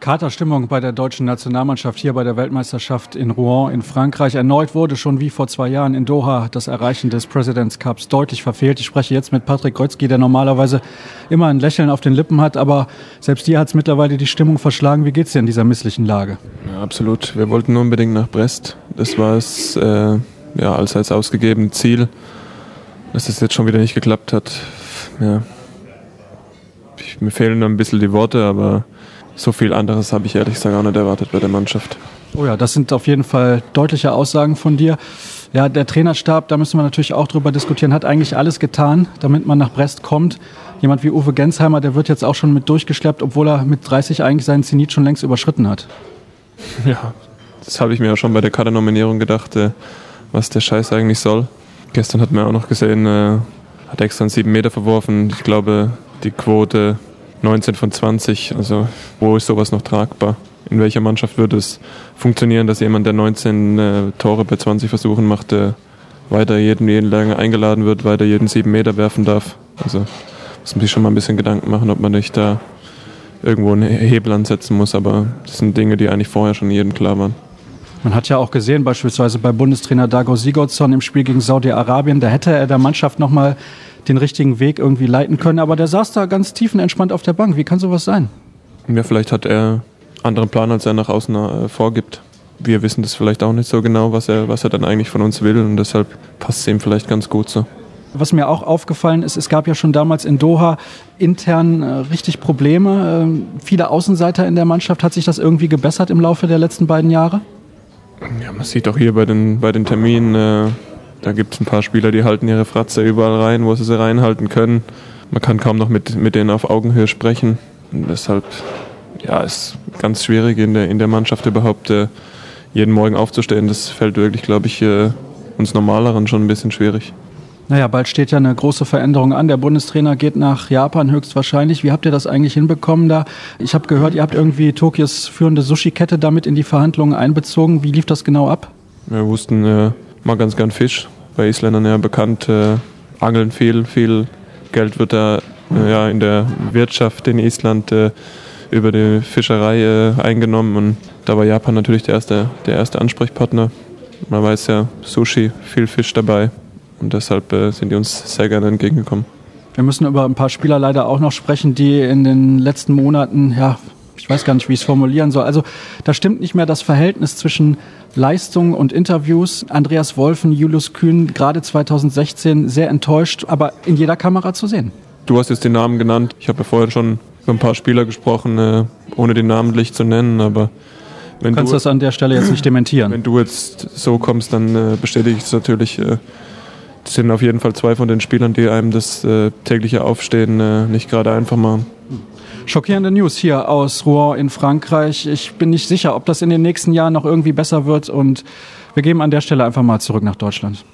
Katerstimmung bei der deutschen Nationalmannschaft hier bei der Weltmeisterschaft in Rouen in Frankreich. Erneut wurde schon wie vor zwei Jahren in Doha das Erreichen des Presidents Cups deutlich verfehlt. Ich spreche jetzt mit Patrick Kreuzki, der normalerweise immer ein Lächeln auf den Lippen hat, aber selbst dir hat es mittlerweile die Stimmung verschlagen. Wie geht es dir in dieser misslichen Lage? Ja, absolut. Wir wollten unbedingt nach Brest. Das war es äh, ja, allseits ausgegebene Ziel. Dass es jetzt schon wieder nicht geklappt hat, ja. Ich, mir fehlen ein bisschen die Worte, aber so viel anderes habe ich ehrlich gesagt auch nicht erwartet bei der Mannschaft. Oh ja, das sind auf jeden Fall deutliche Aussagen von dir. Ja, der Trainerstab, da müssen wir natürlich auch drüber diskutieren, hat eigentlich alles getan, damit man nach Brest kommt. Jemand wie Uwe Gensheimer, der wird jetzt auch schon mit durchgeschleppt, obwohl er mit 30 eigentlich seinen Zenit schon längst überschritten hat. Ja, das habe ich mir ja schon bei der Kadernominierung gedacht, äh, was der Scheiß eigentlich soll. Gestern hat man auch noch gesehen, äh, hat extra einen 7 Meter verworfen. Ich glaube, die Quote 19 von 20. Also wo ist sowas noch tragbar? In welcher Mannschaft würde es funktionieren, dass jemand, der 19 äh, Tore bei 20 Versuchen macht, äh, weiter jeden, jeden lange eingeladen wird, weiter jeden 7 Meter werfen darf? Also muss man sich schon mal ein bisschen Gedanken machen, ob man nicht da irgendwo einen Hebel ansetzen muss. Aber das sind Dinge, die eigentlich vorher schon jedem klar waren. Man hat ja auch gesehen, beispielsweise bei Bundestrainer Dago Sigurdsson im Spiel gegen Saudi-Arabien, da hätte er der Mannschaft nochmal den richtigen Weg irgendwie leiten können. Aber der saß da ganz tiefenentspannt auf der Bank. Wie kann sowas sein? Ja, vielleicht hat er einen anderen Plan, als er nach außen äh, vorgibt. Wir wissen das vielleicht auch nicht so genau, was er, was er dann eigentlich von uns will. Und deshalb passt es ihm vielleicht ganz gut so. Was mir auch aufgefallen ist, es gab ja schon damals in Doha intern äh, richtig Probleme. Ähm, viele Außenseiter in der Mannschaft. Hat sich das irgendwie gebessert im Laufe der letzten beiden Jahre? Ja, man sieht auch hier bei den, bei den Terminen, äh, da gibt es ein paar Spieler, die halten ihre Fratze überall rein, wo sie sie reinhalten können. Man kann kaum noch mit, mit denen auf Augenhöhe sprechen. Und deshalb ja, ist ganz schwierig in der, in der Mannschaft überhaupt äh, jeden Morgen aufzustehen. Das fällt wirklich, glaube ich, äh, uns Normaleren schon ein bisschen schwierig. Naja, bald steht ja eine große Veränderung an. Der Bundestrainer geht nach Japan höchstwahrscheinlich. Wie habt ihr das eigentlich hinbekommen da? Ich habe gehört, ihr habt irgendwie Tokios führende Sushi-Kette damit in die Verhandlungen einbezogen. Wie lief das genau ab? Wir wussten, äh, mag ganz gern Fisch. Bei Isländern ja bekannt, äh, angeln viel, viel Geld wird da äh, ja, in der Wirtschaft in Island äh, über die Fischerei äh, eingenommen und da war Japan natürlich der erste, der erste Ansprechpartner. Man weiß ja, Sushi, viel Fisch dabei und deshalb äh, sind die uns sehr gerne entgegengekommen. Wir müssen über ein paar Spieler leider auch noch sprechen, die in den letzten Monaten ja, ich weiß gar nicht, wie ich es formulieren soll. Also da stimmt nicht mehr das Verhältnis zwischen Leistung und Interviews. Andreas Wolfen, Julius Kühn, gerade 2016 sehr enttäuscht, aber in jeder Kamera zu sehen. Du hast jetzt den Namen genannt. Ich habe ja vorher schon über ein paar Spieler gesprochen, äh, ohne den namentlich zu nennen, aber wenn du kannst du das an der Stelle jetzt nicht dementieren. Wenn du jetzt so kommst, dann äh, bestätige ich es natürlich. Äh, das sind auf jeden Fall zwei von den Spielern, die einem das tägliche Aufstehen nicht gerade einfach machen. Schockierende News hier aus Rouen in Frankreich. Ich bin nicht sicher, ob das in den nächsten Jahren noch irgendwie besser wird und wir geben an der Stelle einfach mal zurück nach Deutschland.